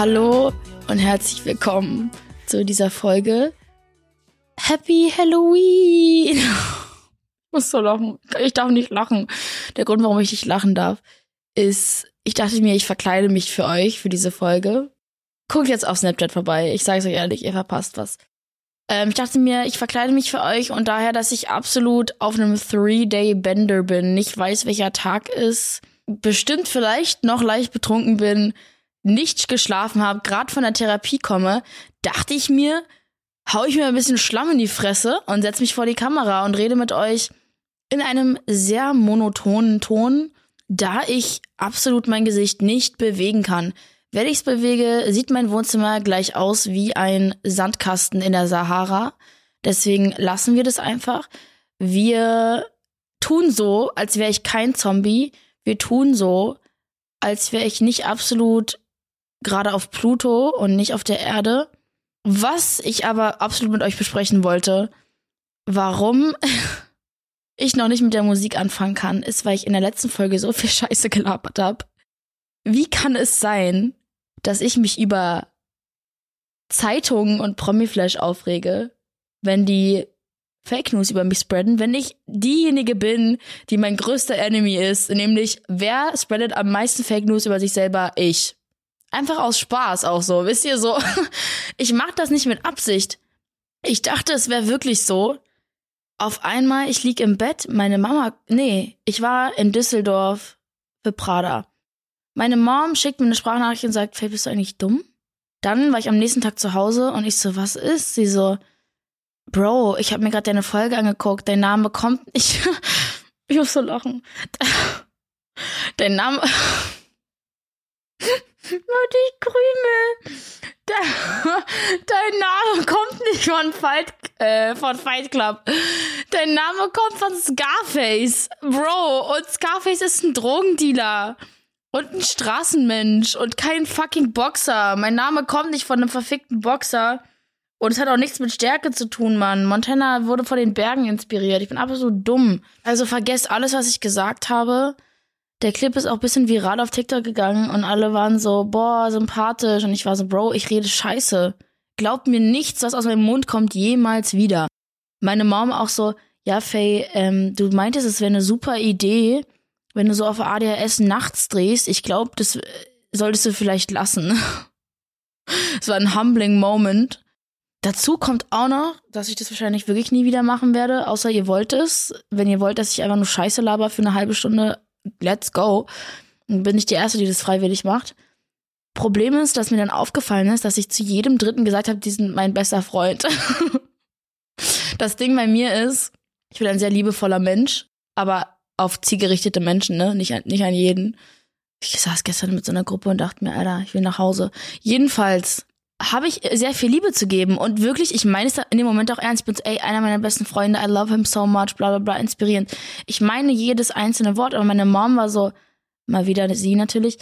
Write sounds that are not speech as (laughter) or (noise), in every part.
Hallo und herzlich willkommen zu dieser Folge. Happy Halloween! Ich (laughs) muss so lachen. Ich darf nicht lachen. Der Grund, warum ich nicht lachen darf, ist, ich dachte mir, ich verkleide mich für euch, für diese Folge. Guckt jetzt auf Snapchat vorbei. Ich sage es euch ehrlich, ihr verpasst was. Ähm, ich dachte mir, ich verkleide mich für euch und daher, dass ich absolut auf einem Three-Day-Bender bin, nicht weiß, welcher Tag ist, bestimmt vielleicht noch leicht betrunken bin, nicht geschlafen habe, gerade von der Therapie komme, dachte ich mir, hau ich mir ein bisschen Schlamm in die Fresse und setz mich vor die Kamera und rede mit euch in einem sehr monotonen Ton, da ich absolut mein Gesicht nicht bewegen kann. Wenn ich's bewege, sieht mein Wohnzimmer gleich aus wie ein Sandkasten in der Sahara. Deswegen lassen wir das einfach. Wir tun so, als wäre ich kein Zombie. Wir tun so, als wäre ich nicht absolut gerade auf Pluto und nicht auf der Erde. Was ich aber absolut mit euch besprechen wollte, warum (laughs) ich noch nicht mit der Musik anfangen kann, ist, weil ich in der letzten Folge so viel Scheiße gelabert habe. Wie kann es sein, dass ich mich über Zeitungen und Promiflash aufrege, wenn die Fake News über mich spreaden, wenn ich diejenige bin, die mein größter Enemy ist, nämlich wer spreadet am meisten Fake News über sich selber? Ich. Einfach aus Spaß auch so, wisst ihr so. (laughs) Ich mach das nicht mit Absicht. Ich dachte, es wäre wirklich so. Auf einmal, ich lieg im Bett, meine Mama, nee, ich war in Düsseldorf für Prada. Meine Mom schickt mir eine Sprachnachricht und sagt, Faye, bist du eigentlich dumm? Dann war ich am nächsten Tag zu Hause und ich so, was ist? Sie so, Bro, ich habe mir gerade deine Folge angeguckt, dein Name kommt nicht. (laughs) ich muss so lachen. (laughs) Dein Name. Leute, ich krümel. Dein Name kommt nicht von Fight, äh, von Fight Club. Dein Name kommt von Scarface. Bro, und Scarface ist ein Drogendealer. Und ein Straßenmensch und kein fucking Boxer. Mein Name kommt nicht von einem verfickten Boxer. Und es hat auch nichts mit Stärke zu tun, Mann. Montana wurde von den Bergen inspiriert. Ich bin absolut dumm. Also vergesst alles, was ich gesagt habe. Der Clip ist auch bisschen viral auf TikTok gegangen und alle waren so, boah, sympathisch. Und ich war so, Bro, ich rede scheiße. Glaubt mir nichts, was aus meinem Mund kommt, jemals wieder. Meine Mom auch so, ja, Faye, ähm, du meintest, es wäre eine super Idee, wenn du so auf ADHS nachts drehst. Ich glaube, das äh, solltest du vielleicht lassen. (laughs) Es war ein humbling Moment. Dazu kommt auch noch, dass ich das wahrscheinlich wirklich nie wieder machen werde, außer ihr wollt es. Wenn ihr wollt, dass ich einfach nur Scheiße laber für eine halbe Stunde, let's go. Bin ich die Erste, die das freiwillig macht. Problem ist, dass mir dann aufgefallen ist, dass ich zu jedem Dritten gesagt habe, die sind mein bester Freund. (laughs) das Ding bei mir ist, ich bin ein sehr liebevoller Mensch, aber auf zielgerichtete Menschen, ne? Nicht, an, nicht an jeden. Ich saß gestern mit so einer Gruppe und dachte mir, Alter, ich will nach Hause. Jedenfalls habe ich sehr viel Liebe zu geben und wirklich, ich meine es in dem Moment auch ernst. Ich bin so, ey, einer meiner besten Freunde, I love him so much, bla bla bla, inspirierend. Ich meine jedes einzelne Wort, aber meine Mom war so, mal wieder sie natürlich,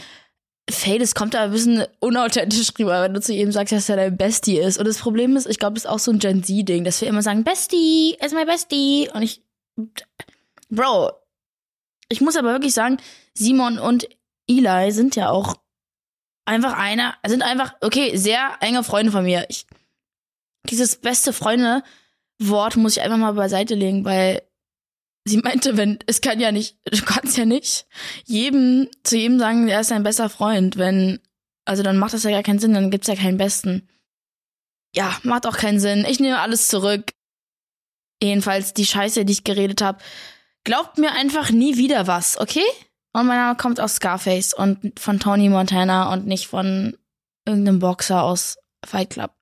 Faye, das kommt da ein bisschen unauthentisch rüber, wenn du zu ihm sagst, dass er dein Bestie ist. Und das Problem ist, ich glaube, das ist auch so ein Gen Z-Ding, dass wir immer sagen, Bestie, ist mein Bestie. Und ich, Bro, ich muss aber wirklich sagen, Simon und Eli sind ja auch einfach einer, sind einfach, okay, sehr enge Freunde von mir. Ich, dieses beste Freunde-Wort muss ich einfach mal beiseite legen, weil sie meinte, wenn, es kann ja nicht, du kannst ja nicht jedem, zu jedem sagen, er ist dein bester Freund, wenn, also dann macht das ja gar keinen Sinn, dann gibt's ja keinen besten. Ja, macht auch keinen Sinn. Ich nehme alles zurück. Jedenfalls die Scheiße, die ich geredet habe. Glaubt mir einfach nie wieder was, okay? Und mein Name kommt aus Scarface und von Tony Montana und nicht von irgendeinem Boxer aus Fight Club.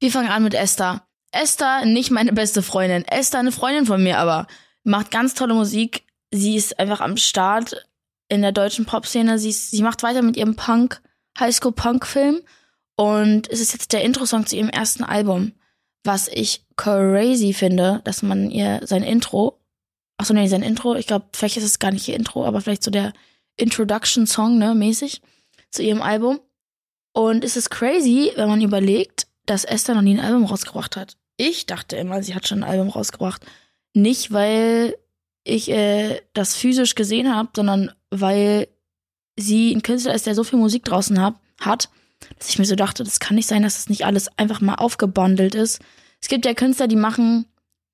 Wir fangen an mit Esther. Esther, nicht meine beste Freundin. Esther, eine Freundin von mir, aber macht ganz tolle Musik. Sie ist einfach am Start in der deutschen Popszene. Sie, sie macht weiter mit ihrem Punk, Highschool-Punk-Film. Und es ist jetzt der Intro-Song zu ihrem ersten Album. Was ich crazy finde, dass man ihr sein Intro Achso, nee, sein Intro, ich glaube, vielleicht ist es gar nicht ihr Intro, aber vielleicht so der Introduction-Song, ne, mäßig zu ihrem Album. Und es ist crazy, wenn man überlegt, dass Esther noch nie ein Album rausgebracht hat. Ich dachte immer, sie hat schon ein Album rausgebracht. Nicht, weil ich äh, das physisch gesehen habe, sondern weil sie ein Künstler ist, der so viel Musik draußen hab, hat, dass ich mir so dachte, das kann nicht sein, dass das nicht alles einfach mal aufgebundelt ist. Es gibt ja Künstler, die machen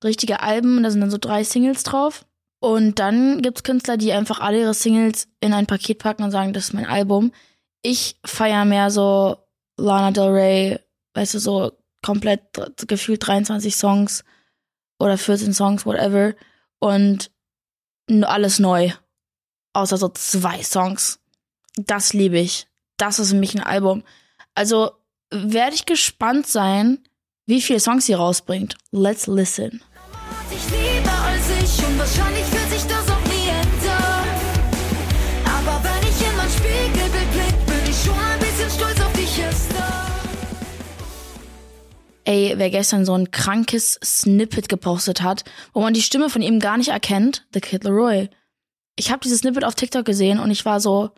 richtige Alben und da sind dann so drei Singles drauf. Und dann gibt's Künstler, die einfach alle ihre Singles in ein Paket packen und sagen, das ist mein Album. Ich feiere mehr so Lana Del Rey, weißt du, so komplett gefühlt 23 Songs oder 14 Songs, whatever. Und alles neu. Außer so zwei Songs. Das liebe ich. Das ist für mich ein Album. Also werde ich gespannt sein, wie viele Songs sie rausbringt. Let's listen. Wahrscheinlich fühlt sich das auch nie ändern. Aber wenn ich in mein Spiegelbild blick, bin ich schon ein bisschen stolz auf dich, Esther. Ey, wer gestern so ein krankes Snippet gepostet hat, wo man die Stimme von ihm gar nicht erkennt, The Kid Leroy. Ich habe dieses Snippet auf TikTok gesehen und ich war so,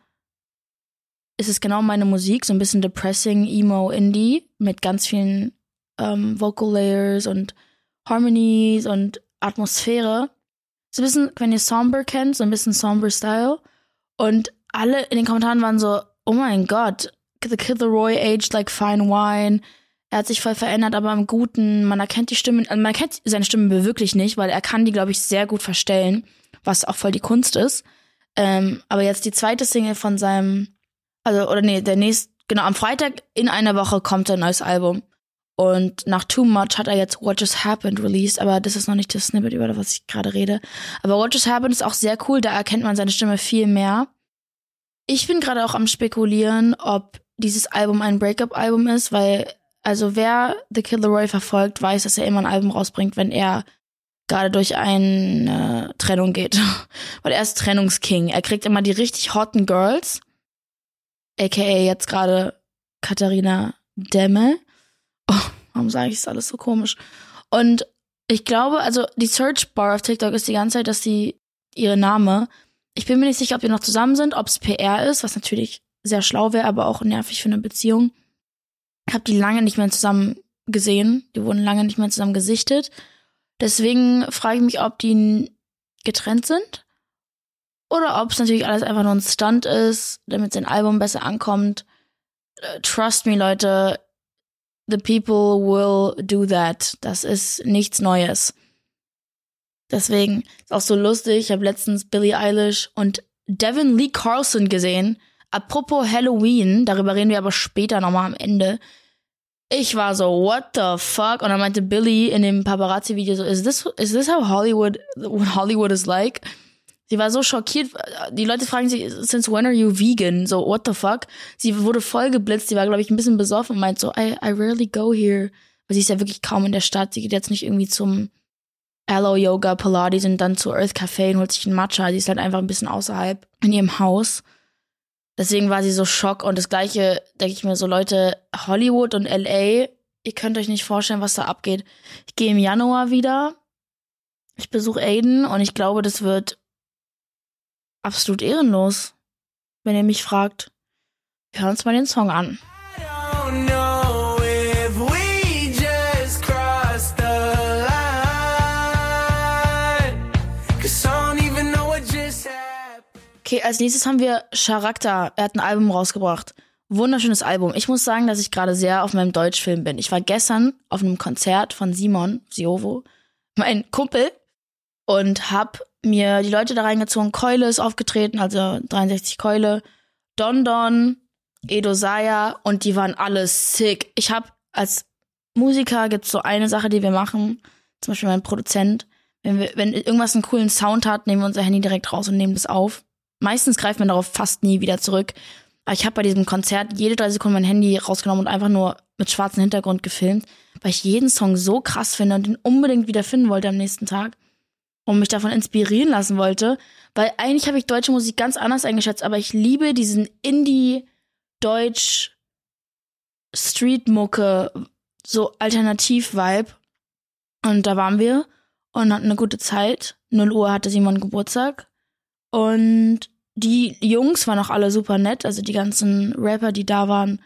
ist es genau meine Musik, so ein bisschen depressing, emo, indie mit ganz vielen ähm, Vocal Layers und Harmonies und Atmosphäre. So ein bisschen, wenn ihr Somber kennt, so ein bisschen Somber Style. Und alle in den Kommentaren waren so, oh mein Gott, The Kid Leroy aged like fine wine. Er hat sich voll verändert, aber im Guten. Man erkennt die Stimme, also man kennt seine Stimme wirklich nicht, weil er kann die, glaube ich, sehr gut verstellen, was auch voll die Kunst ist. Ähm, aber jetzt die zweite Single von seinem also, oder nee, der nächste, genau, am Freitag in einer Woche kommt ein neues Album. Und nach Too Much hat er jetzt What Just Happened released, aber das ist noch nicht das Snippet, über das ich gerade rede. Aber What Just Happened ist auch sehr cool, da erkennt man seine Stimme viel mehr. Ich bin gerade auch am spekulieren, ob dieses Album ein Breakup-Album ist, weil, also wer The Kid Leroy verfolgt, weiß, dass er immer ein Album rausbringt, wenn er gerade durch eine Trennung geht. (laughs) weil er ist Trennungsking. Er kriegt immer die richtig hotten Girls aka jetzt gerade Katharina Demme. Oh, warum sage ich es alles so komisch? Und ich glaube, also die Search Bar auf TikTok ist die ganze Zeit, dass sie ihre Name. Ich bin mir nicht sicher, ob die noch zusammen sind, ob es PR ist, was natürlich sehr schlau wäre, aber auch nervig für eine Beziehung. Ich habe die lange nicht mehr zusammen gesehen. Die wurden lange nicht mehr zusammen gesichtet. Deswegen frage ich mich, ob die getrennt sind oder ob es natürlich alles einfach nur ein Stunt ist, damit sein Album besser ankommt. Äh, trust me, Leute, the people will do that. Das ist nichts Neues. Deswegen ist auch so lustig. Ich habe letztens Billie Eilish und Devin Lee Carlson gesehen. Apropos Halloween, darüber reden wir aber später nochmal am Ende. Ich war so, what the fuck? Und dann meinte Billy in dem Paparazzi-Video so, is this, is this how Hollywood, what Hollywood is like? Sie war so schockiert. Die Leute fragen sich, since when are you vegan? So, what the fuck? Sie wurde voll geblitzt. Sie war, glaube ich, ein bisschen besoffen und meint so, I, I rarely go here. Weil sie ist ja wirklich kaum in der Stadt. Sie geht jetzt nicht irgendwie zum Aloe Yoga, Pilates und dann zu Earth Café und holt sich einen Matcha. Sie ist halt einfach ein bisschen außerhalb in ihrem Haus. Deswegen war sie so schock. Und das Gleiche denke ich mir so, Leute, Hollywood und LA, ihr könnt euch nicht vorstellen, was da abgeht. Ich gehe im Januar wieder. Ich besuche Aiden und ich glaube, das wird absolut ehrenlos, wenn ihr mich fragt. Wir hören uns mal den Song an. Okay, als nächstes haben wir Charakter. Er hat ein Album rausgebracht. Wunderschönes Album. Ich muss sagen, dass ich gerade sehr auf meinem Deutschfilm bin. Ich war gestern auf einem Konzert von Simon Siovo, mein Kumpel, und hab mir die Leute da reingezogen. Keule ist aufgetreten, also 63 Keule. Don Don, Edo Saya und die waren alle sick. Ich habe als Musiker gibt's so eine Sache, die wir machen, zum Beispiel mein Produzent. Wenn, wir, wenn irgendwas einen coolen Sound hat, nehmen wir unser Handy direkt raus und nehmen das auf. Meistens greift man darauf fast nie wieder zurück. Aber ich habe bei diesem Konzert jede drei Sekunden mein Handy rausgenommen und einfach nur mit schwarzem Hintergrund gefilmt, weil ich jeden Song so krass finde und den unbedingt wieder finden wollte am nächsten Tag und mich davon inspirieren lassen wollte, weil eigentlich habe ich deutsche Musik ganz anders eingeschätzt, aber ich liebe diesen Indie-Deutsch Street-Mucke, so Alternativ-Vibe. Und da waren wir und hatten eine gute Zeit. 0 Uhr hatte Simon Geburtstag. Und die Jungs waren auch alle super nett. Also die ganzen Rapper, die da waren,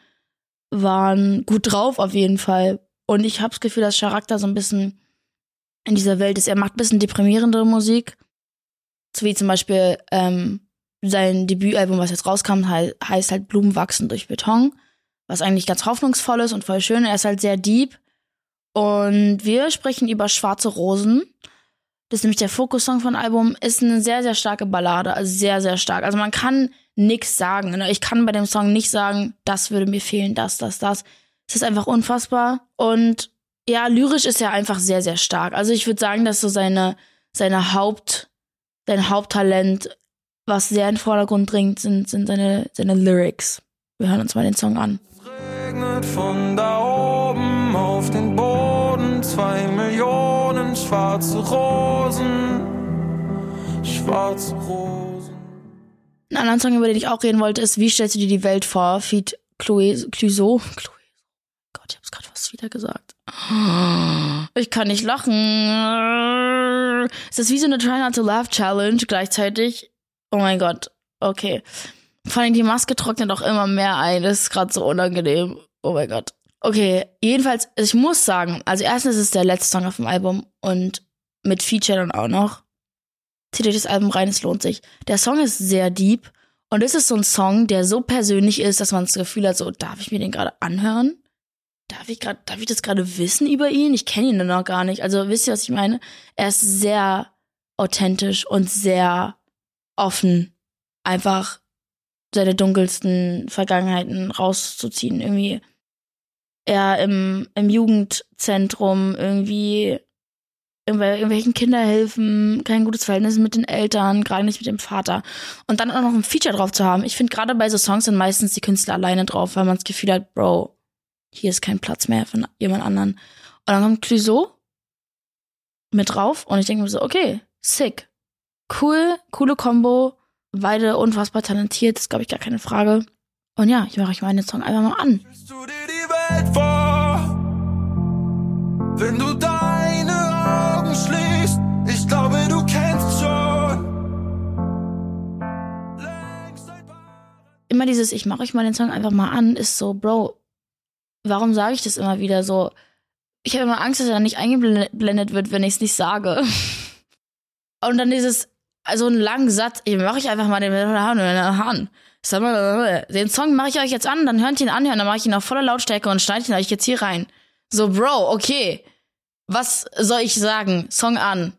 waren gut drauf auf jeden Fall. Und ich habe das Gefühl, dass Charakter so ein bisschen in dieser Welt ist. Er macht ein bisschen deprimierendere Musik. So wie zum Beispiel ähm, sein Debütalbum, was jetzt rauskam, he heißt halt Blumen wachsen durch Beton. was eigentlich ganz hoffnungsvoll ist und voll schön. Er ist halt sehr deep. Und wir sprechen über Schwarze Rosen. Das ist nämlich der Fokussong von Album. Ist eine sehr, sehr starke Ballade. Also sehr, sehr stark. Also man kann nichts sagen. Ne? Ich kann bei dem Song nicht sagen, das würde mir fehlen, das, das, das. Es ist einfach unfassbar. Und ja, lyrisch ist er einfach sehr, sehr stark. Also ich würde sagen, dass so seine, seine Haupt, sein Haupttalent, was sehr in den Vordergrund dringt, sind, sind seine, seine Lyrics. Wir hören uns mal den Song an. Es regnet von da oben auf den Boden zwei Millionen schwarze Rosen, schwarze Rosen. Ein anderer Song, über den ich auch reden wollte, ist Wie stellst du dir die Welt vor? Feed Chloe, Clouseau. Chloe. Gott, ich hab's gerade fast wieder gesagt. Ich kann nicht lachen. Es ist wie so eine Try Not to Laugh Challenge gleichzeitig. Oh mein Gott. Okay. Vor allem die Maske trocknet auch immer mehr ein. Das ist gerade so unangenehm. Oh mein Gott. Okay, jedenfalls, ich muss sagen, also erstens ist es der letzte Song auf dem Album und mit Feature dann auch noch. Zieht euch das Album rein, es lohnt sich. Der Song ist sehr deep und es ist so ein Song, der so persönlich ist, dass man das Gefühl hat, so, darf ich mir den gerade anhören? Darf ich gerade, darf ich das gerade wissen über ihn? Ich kenne ihn noch gar nicht. Also wisst ihr, was ich meine? Er ist sehr authentisch und sehr offen, einfach seine dunkelsten Vergangenheiten rauszuziehen. Irgendwie er im, im Jugendzentrum irgendwie irgendwelchen Kinderhilfen, kein gutes Verhältnis mit den Eltern, gerade nicht mit dem Vater. Und dann auch noch ein Feature drauf zu haben. Ich finde, gerade bei so Songs sind meistens die Künstler alleine drauf, weil man das Gefühl hat, Bro, hier ist kein Platz mehr von jemand anderen. Und dann kommt Clouseau mit drauf und ich denke mir so, okay, sick. Cool, coole Combo, beide unfassbar talentiert, ist glaube ich gar keine Frage. Und ja, ich mache euch mal den Song einfach mal an. Du dir die Welt vor, wenn du deine Augen schließt? Ich glaube, du kennst schon. Immer dieses, ich mache euch mal den Song einfach mal an, ist so, Bro, warum sage ich das immer wieder so? Ich habe immer Angst, dass er nicht eingeblendet wird, wenn ich es nicht sage. (laughs) Und dann dieses, also einen langen Satz, ich mache ich einfach mal den an. Den Song mache ich euch jetzt an, dann hört ihn anhören, dann mache ich ihn auf voller Lautstärke und schneide ihn euch jetzt hier rein. So, Bro, okay. Was soll ich sagen? Song an.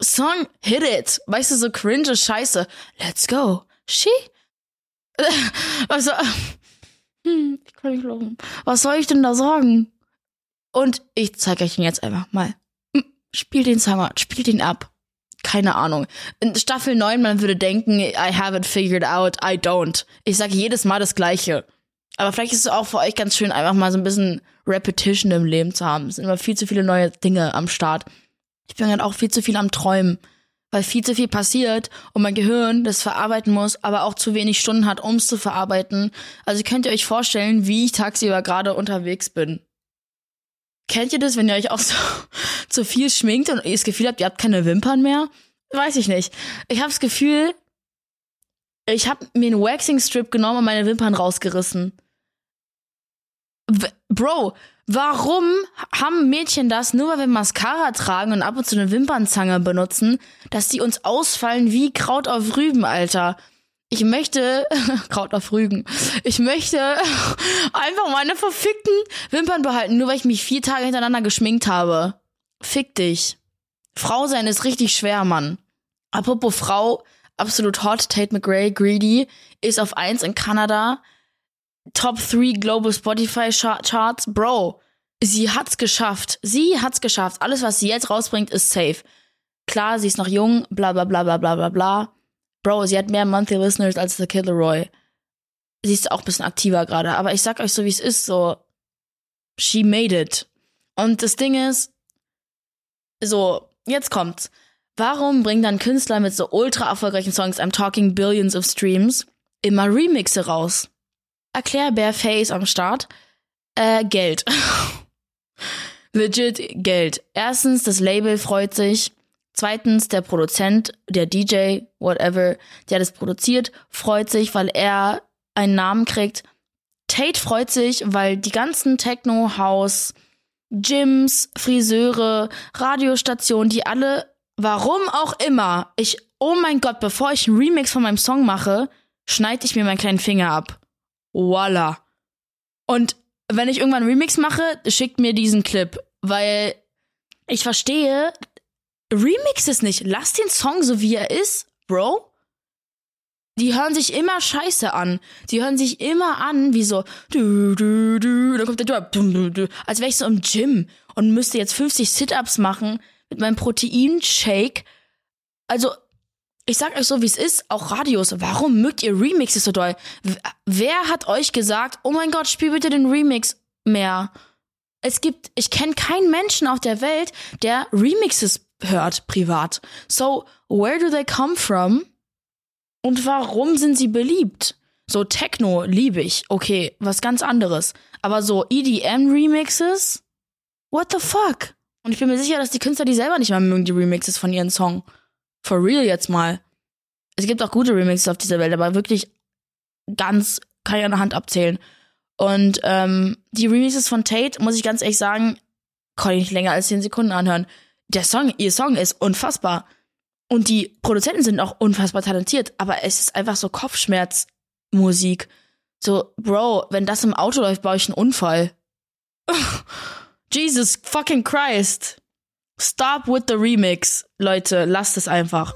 Song, hit it. Weißt du, so cringe Scheiße. Let's go. She? (laughs) Also, hm, ich kann nicht lachen. Was soll ich denn da sagen? Und ich zeige euch ihn jetzt einfach mal. Hm, Spiel den Song an, spiel den ab. Keine Ahnung. In Staffel 9, man würde denken, I have it figured out, I don't. Ich sage jedes Mal das Gleiche. Aber vielleicht ist es auch für euch ganz schön, einfach mal so ein bisschen Repetition im Leben zu haben. Es sind immer viel zu viele neue Dinge am Start. Ich bin halt auch viel zu viel am Träumen, weil viel zu viel passiert und mein Gehirn das verarbeiten muss, aber auch zu wenig Stunden hat, um es zu verarbeiten. Also könnt ihr euch vorstellen, wie ich tagsüber gerade unterwegs bin. Kennt ihr das, wenn ihr euch auch (laughs) so zu viel schminkt und ihr das Gefühl habt, ihr habt keine Wimpern mehr? Weiß ich nicht. Ich habe das Gefühl, ich habe mir einen Waxing Strip genommen und meine Wimpern rausgerissen. Bro, warum haben Mädchen das, nur weil wir Mascara tragen und ab und zu eine Wimpernzange benutzen, dass die uns ausfallen wie Kraut auf Rüben, Alter? Ich möchte, (laughs) Kraut auf Rügen, ich möchte (laughs) einfach meine verfickten Wimpern behalten, nur weil ich mich vier Tage hintereinander geschminkt habe. Fick dich. Frau sein ist richtig schwer, Mann. Apropos Frau, absolut hot, Tate McRae, Greedy, ist auf eins in Kanada. Top 3 Global Spotify Charts. Bro, sie hat's geschafft. Sie hat's geschafft. Alles, was sie jetzt rausbringt, ist safe. Klar, sie ist noch jung, bla bla bla bla bla bla bla. Bro, sie hat mehr Monthly Listeners als The Kid Leroy. Sie ist auch ein bisschen aktiver gerade, aber ich sag euch so, wie es ist, so, she made it. Und das Ding ist, so, jetzt kommt's. Warum bringen dann Künstler mit so ultra erfolgreichen Songs, I'm talking billions of streams, immer Remixe raus? Erklär Bareface am Start. Äh, Geld. (laughs) Legit Geld. Erstens, das Label freut sich. Zweitens, der Produzent, der DJ, whatever, der das produziert, freut sich, weil er einen Namen kriegt. Tate freut sich, weil die ganzen Techno-House, Gyms, Friseure, Radiostationen, die alle, warum auch immer, ich, oh mein Gott, bevor ich einen Remix von meinem Song mache, schneide ich mir meinen kleinen Finger ab. Voila. Und wenn ich irgendwann einen Remix mache, schickt mir diesen Clip, weil ich verstehe, Remix ist nicht. Lass den Song so wie er ist, Bro. Die hören sich immer scheiße an. Die hören sich immer an, wie so, du, du, du, dann kommt der Drop, du, du, du, als wäre ich so im Gym und müsste jetzt 50 Sit-Ups machen mit meinem Proteinshake. Also, ich sag euch so, wie es ist, auch Radios, warum mögt ihr Remixes so doll? Wer hat euch gesagt, oh mein Gott, spiel bitte den Remix mehr? Es gibt, ich kenne keinen Menschen auf der Welt, der Remixes hört, privat. So, where do they come from? Und warum sind sie beliebt? So Techno liebe ich, okay, was ganz anderes. Aber so EDM-Remixes? What the fuck? Und ich bin mir sicher, dass die Künstler die selber nicht mal mögen, die Remixes von ihren Song. For real jetzt mal. Es gibt auch gute Remixes auf dieser Welt, aber wirklich ganz kann ich an der Hand abzählen. Und ähm, die Remixes von Tate, muss ich ganz ehrlich sagen, kann ich nicht länger als 10 Sekunden anhören. Der Song, ihr Song ist unfassbar. Und die Produzenten sind auch unfassbar talentiert, aber es ist einfach so Kopfschmerzmusik. So, Bro, wenn das im Auto läuft, baue ich einen Unfall. (laughs) Jesus fucking Christ. Stop with the remix. Leute, lasst es einfach.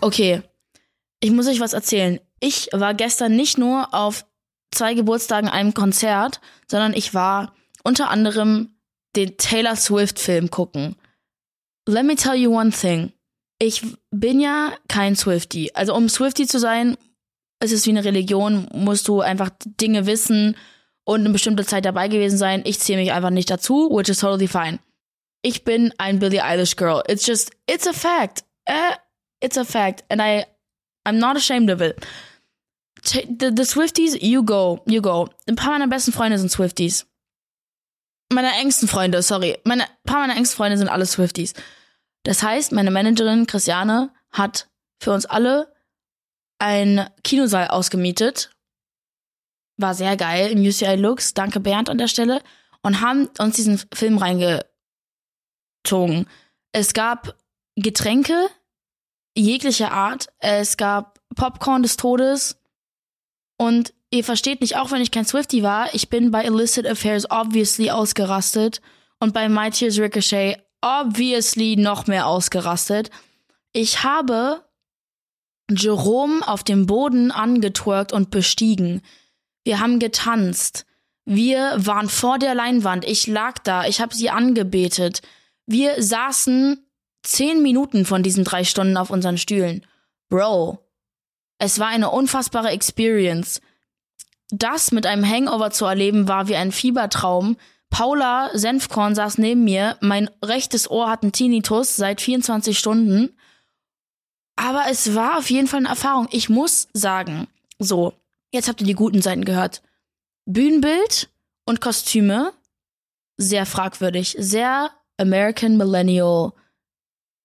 Okay, ich muss euch was erzählen. Ich war gestern nicht nur auf zwei Geburtstagen einem Konzert, sondern ich war unter anderem den Taylor Swift Film gucken. Let me tell you one thing. Ich bin ja kein Swifty. Also um Swifty zu sein, ist es wie eine Religion, musst du einfach Dinge wissen und eine bestimmte Zeit dabei gewesen sein. Ich zähle mich einfach nicht dazu, which is totally fine. Ich bin ein Billie Eilish Girl. It's just, it's a fact. Uh, it's a fact. And I I'm not ashamed of it. The, the Swifties, you go, you go. Ein paar meiner besten Freunde sind Swifties. Meine engsten Freunde, sorry. Meine, ein paar meiner engsten Freunde sind alle Swifties. Das heißt, meine Managerin Christiane hat für uns alle ein Kinosaal ausgemietet. War sehr geil im UCI Lux. Danke Bernd an der Stelle. Und haben uns diesen Film reingezogen. Es gab Getränke, jeglicher Art. Es gab Popcorn des Todes. Und ihr versteht nicht, auch wenn ich kein Swifty war, ich bin bei Illicit Affairs obviously ausgerastet und bei My Tears Ricochet obviously noch mehr ausgerastet. Ich habe Jerome auf dem Boden angetwerkt und bestiegen. Wir haben getanzt. Wir waren vor der Leinwand. Ich lag da. Ich habe sie angebetet. Wir saßen zehn Minuten von diesen drei Stunden auf unseren Stühlen. Bro, es war eine unfassbare Experience. Das mit einem Hangover zu erleben war wie ein Fiebertraum. Paula Senfkorn saß neben mir. Mein rechtes Ohr hat einen Tinnitus seit 24 Stunden. Aber es war auf jeden Fall eine Erfahrung. Ich muss sagen, so, jetzt habt ihr die guten Seiten gehört. Bühnenbild und Kostüme, sehr fragwürdig. Sehr American Millennial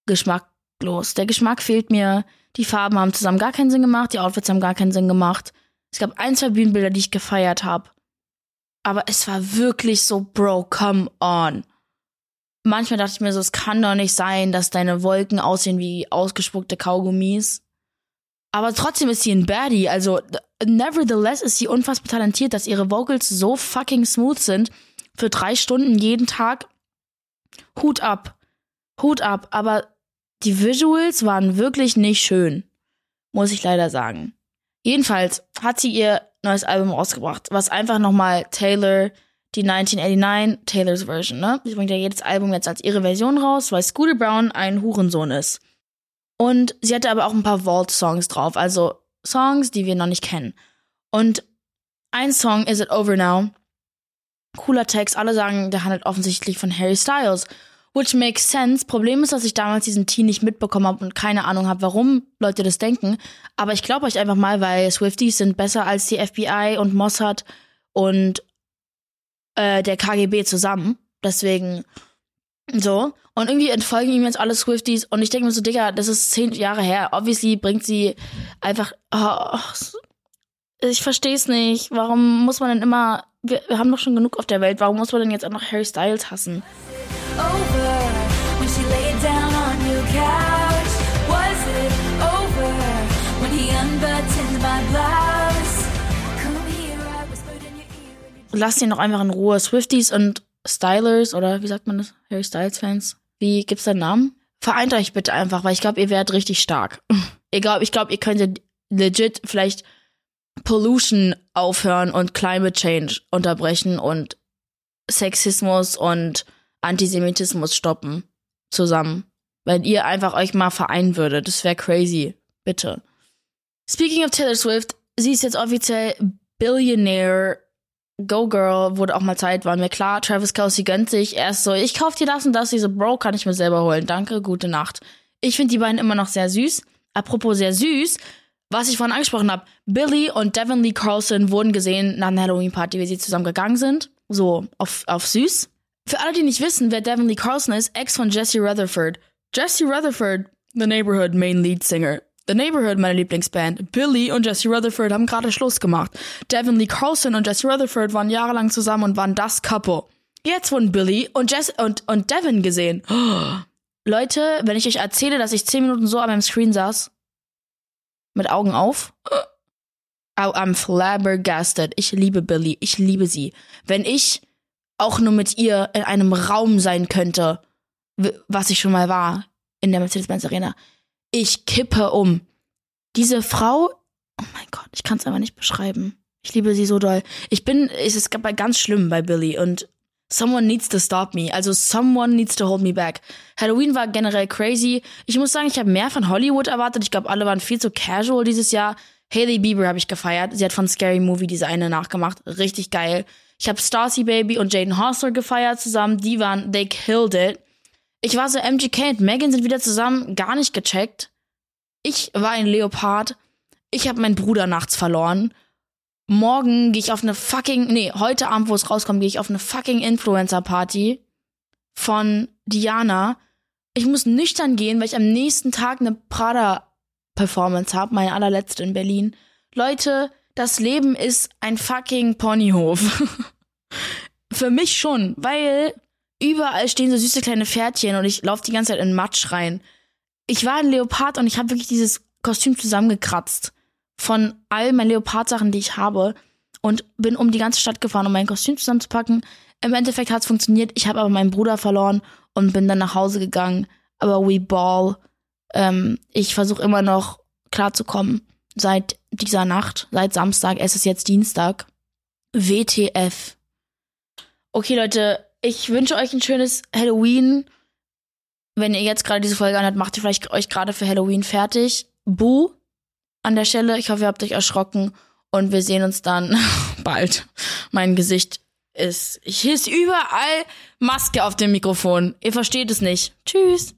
geschmacklos. Der Geschmack fehlt mir. Die Farben haben zusammen gar keinen Sinn gemacht. Die Outfits haben gar keinen Sinn gemacht. Es gab ein, zwei Bühnenbilder, die ich gefeiert habe. Aber es war wirklich so, Bro, come on. Manchmal dachte ich mir so, es kann doch nicht sein, dass deine Wolken aussehen wie ausgespuckte Kaugummis. Aber trotzdem ist sie ein Baddie. Also, nevertheless ist sie unfassbar talentiert, dass ihre Vocals so fucking smooth sind. Für drei Stunden jeden Tag. Hut ab. Hut ab. Aber die Visuals waren wirklich nicht schön. Muss ich leider sagen. Jedenfalls hat sie ihr neues Album rausgebracht, was einfach nochmal Taylor, die 1989, Taylors Version, ne? Sie bringt ja jedes Album jetzt als ihre Version raus, weil Scooter Brown ein Hurensohn ist. Und sie hatte aber auch ein paar Vault-Songs drauf, also Songs, die wir noch nicht kennen. Und ein Song, Is It Over Now? Cooler Text, alle sagen, der handelt offensichtlich von Harry Styles. Which makes sense. Problem ist, dass ich damals diesen Tee nicht mitbekommen habe und keine Ahnung habe, warum Leute das denken. Aber ich glaube euch einfach mal, weil Swifties sind besser als die FBI und Mossad und äh, der KGB zusammen. Deswegen so. Und irgendwie entfolgen ihm jetzt alle Swifties und ich denke mir so, Digga, das ist zehn Jahre her. Obviously bringt sie einfach. Oh, ich verstehe es nicht. Warum muss man denn immer. Wir, wir haben doch schon genug auf der Welt. Warum muss man denn jetzt auch noch Harry Styles hassen? Over Lasst ihn doch einfach in Ruhe. Swifties und Stylers oder wie sagt man das? Harry Styles Fans. Wie gibt's da einen Namen? Vereint euch bitte einfach, weil ich glaube, ihr werdet richtig stark. (laughs) Ich glaube, ich, glaub, ihr könntet legit vielleicht Pollution aufhören und Climate Change unterbrechen und Sexismus und Antisemitismus stoppen. Zusammen. Wenn ihr einfach euch mal vereinen würdet. Das wäre crazy. Bitte. Speaking of Taylor Swift, sie ist jetzt offiziell Billionaire. Go Girl, wurde auch mal Zeit, war mir klar. Travis Kelsey gönnt sich. Er ist so, ich kauf dir das und das. Sie so, Bro, kann ich mir selber holen. Danke, gute Nacht. Ich finde die beiden immer noch sehr süß. Apropos sehr süß, was ich vorhin angesprochen habe, Billy und Devin Lee Carlson wurden gesehen nach einer Halloween-Party, wie sie zusammen gegangen sind. So, auf, auf süß. Für alle, die nicht wissen, wer Devin Lee Carlson ist, Ex von Jesse Rutherford. Jesse Rutherford, The Neighborhood Main Lead Singer. The Neighborhood, meine Lieblingsband. Billy und Jesse Rutherford haben gerade Schluss gemacht. Devin Lee Carlson und Jesse Rutherford waren jahrelang zusammen und waren das Couple. Jetzt wurden Billy und Jess und, und Devin gesehen. (gasps) Leute, wenn ich euch erzähle, dass ich zehn Minuten so an meinem Screen saß, mit Augen auf, I- (gasps) I'm flabbergasted. Ich liebe Billy. Ich liebe sie. Wenn ich auch nur mit ihr in einem Raum sein könnte, was ich schon mal war, in der Mercedes-Benz Arena, ich kippe um. Diese Frau, oh mein Gott, ich kann es einfach nicht beschreiben. Ich liebe sie so doll. Ich bin, es ist ganz schlimm bei Billy und someone needs to stop me. Also someone needs to hold me back. Halloween war generell crazy. Ich muss sagen, ich habe mehr von Hollywood erwartet. Ich glaube, alle waren viel zu casual dieses Jahr. Hailey Bieber habe ich gefeiert. Sie hat von Scary Movie diese eine nachgemacht. Richtig geil. Ich habe Stacy Baby und Jaden Hostler gefeiert zusammen. Die waren, they killed it. Ich war so, MGK und Megan sind wieder zusammen. Gar nicht gecheckt. Ich war ein Leopard. Ich habe meinen Bruder nachts verloren. Morgen gehe ich auf eine fucking, nee, heute Abend, wo es rauskommt, gehe ich auf eine fucking Influencer-Party von Diana. Ich muss nüchtern gehen, weil ich am nächsten Tag eine Prada-Performance habe, meine allerletzte in Berlin. Leute, das Leben ist ein fucking Ponyhof. (laughs) Für mich schon, weil überall stehen so süße kleine Pferdchen und ich laufe die ganze Zeit in Matsch rein. Ich war ein Leopard und ich habe wirklich dieses Kostüm zusammengekratzt von all meinen Leopardsachen, die ich habe und bin um die ganze Stadt gefahren, um mein Kostüm zusammenzupacken. Im Endeffekt hat es funktioniert. Ich habe aber meinen Bruder verloren und bin dann nach Hause gegangen. Aber we ball. Ähm, ich versuche immer noch klarzukommen seit dieser Nacht, seit Samstag. Es ist jetzt Dienstag. WTF. Okay, Leute, ich wünsche euch ein schönes Halloween. Wenn ihr jetzt gerade diese Folge anhört, macht ihr vielleicht euch gerade für Halloween fertig. Boo an der Stelle. Ich hoffe, ihr habt euch erschrocken und wir sehen uns dann (laughs) bald. Mein Gesicht ist, hier ist überall Maske auf dem Mikrofon. Ihr versteht es nicht. Tschüss.